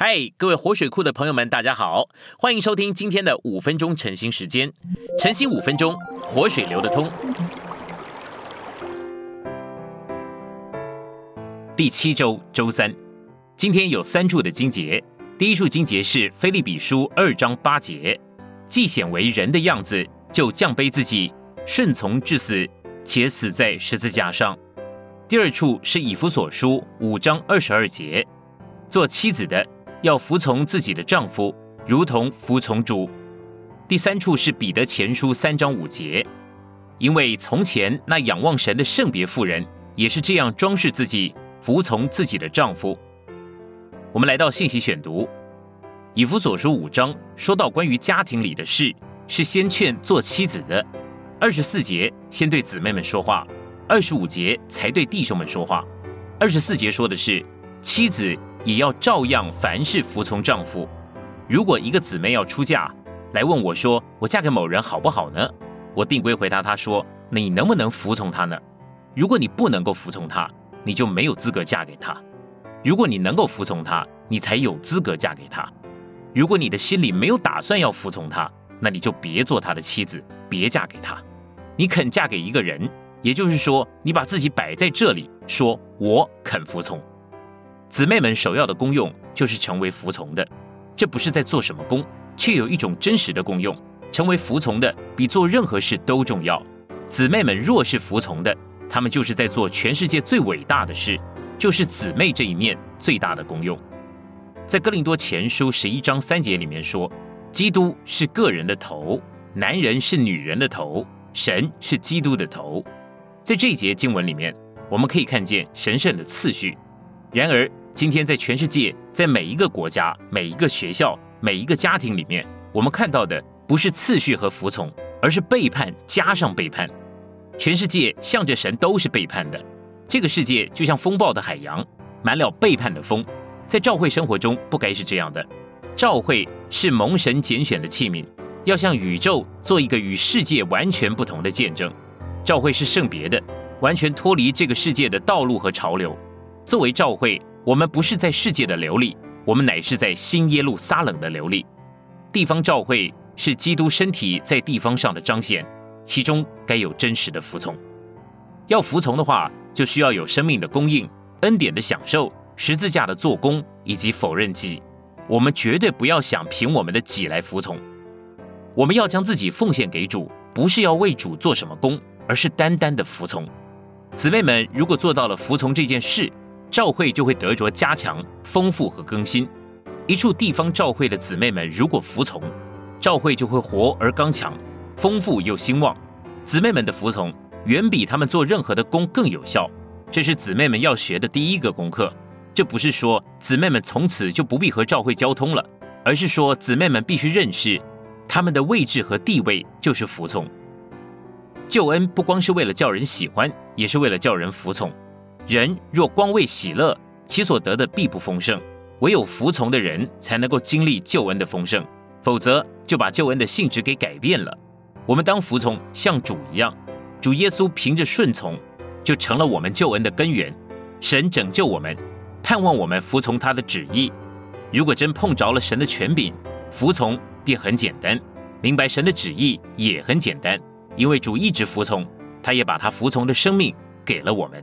嗨，各位活水库的朋友们，大家好，欢迎收听今天的五分钟晨兴时间。晨兴五分钟，活水流得通。第七周周三，今天有三处的经节。第一处经节是菲利比书二章八节，既显为人的样子，就降卑自己，顺从至死，且死在十字架上。第二处是以弗所书五章二十二节，做妻子的。要服从自己的丈夫，如同服从主。第三处是彼得前书三章五节，因为从前那仰望神的圣别妇人也是这样装饰自己，服从自己的丈夫。我们来到信息选读，以弗所书五章说到关于家庭里的事，是先劝做妻子的。二十四节先对姊妹们说话，二十五节才对弟兄们说话。二十四节说的是妻子。也要照样凡事服从丈夫。如果一个姊妹要出嫁，来问我说：“我嫁给某人好不好呢？”我定规回答她说：“你能不能服从他呢？如果你不能够服从他，你就没有资格嫁给他；如果你能够服从他，你才有资格嫁给他。如果你的心里没有打算要服从他，那你就别做他的妻子，别嫁给他。你肯嫁给一个人，也就是说，你把自己摆在这里，说我肯服从。”姊妹们首要的功用就是成为服从的，这不是在做什么功，却有一种真实的功用。成为服从的比做任何事都重要。姊妹们若是服从的，她们就是在做全世界最伟大的事，就是姊妹这一面最大的功用。在哥林多前书十一章三节里面说，基督是个人的头，男人是女人的头，神是基督的头。在这一节经文里面，我们可以看见神圣的次序。然而，今天在全世界，在每一个国家、每一个学校、每一个家庭里面，我们看到的不是次序和服从，而是背叛加上背叛。全世界向着神都是背叛的。这个世界就像风暴的海洋，满了背叛的风。在教会生活中，不该是这样的。教会是蒙神拣选的器皿，要向宇宙做一个与世界完全不同的见证。教会是圣别的，完全脱离这个世界的道路和潮流。作为教会，我们不是在世界的流利，我们乃是在新耶路撒冷的流利。地方教会是基督身体在地方上的彰显，其中该有真实的服从。要服从的话，就需要有生命的供应、恩典的享受、十字架的做工以及否认己。我们绝对不要想凭我们的己来服从，我们要将自己奉献给主，不是要为主做什么功，而是单单的服从。姊妹们，如果做到了服从这件事，教会就会得着加强、丰富和更新。一处地方教会的姊妹们如果服从，教会就会活而刚强、丰富又兴旺。姊妹们的服从远比他们做任何的工更有效。这是姊妹们要学的第一个功课。这不是说姊妹们从此就不必和教会交通了，而是说姊妹们必须认识，他们的位置和地位就是服从。救恩不光是为了叫人喜欢，也是为了叫人服从。人若光为喜乐，其所得的必不丰盛；唯有服从的人才能够经历救恩的丰盛，否则就把救恩的性质给改变了。我们当服从，像主一样。主耶稣凭着顺从，就成了我们救恩的根源。神拯救我们，盼望我们服从他的旨意。如果真碰着了神的权柄，服从便很简单；明白神的旨意也很简单，因为主一直服从，他也把他服从的生命给了我们。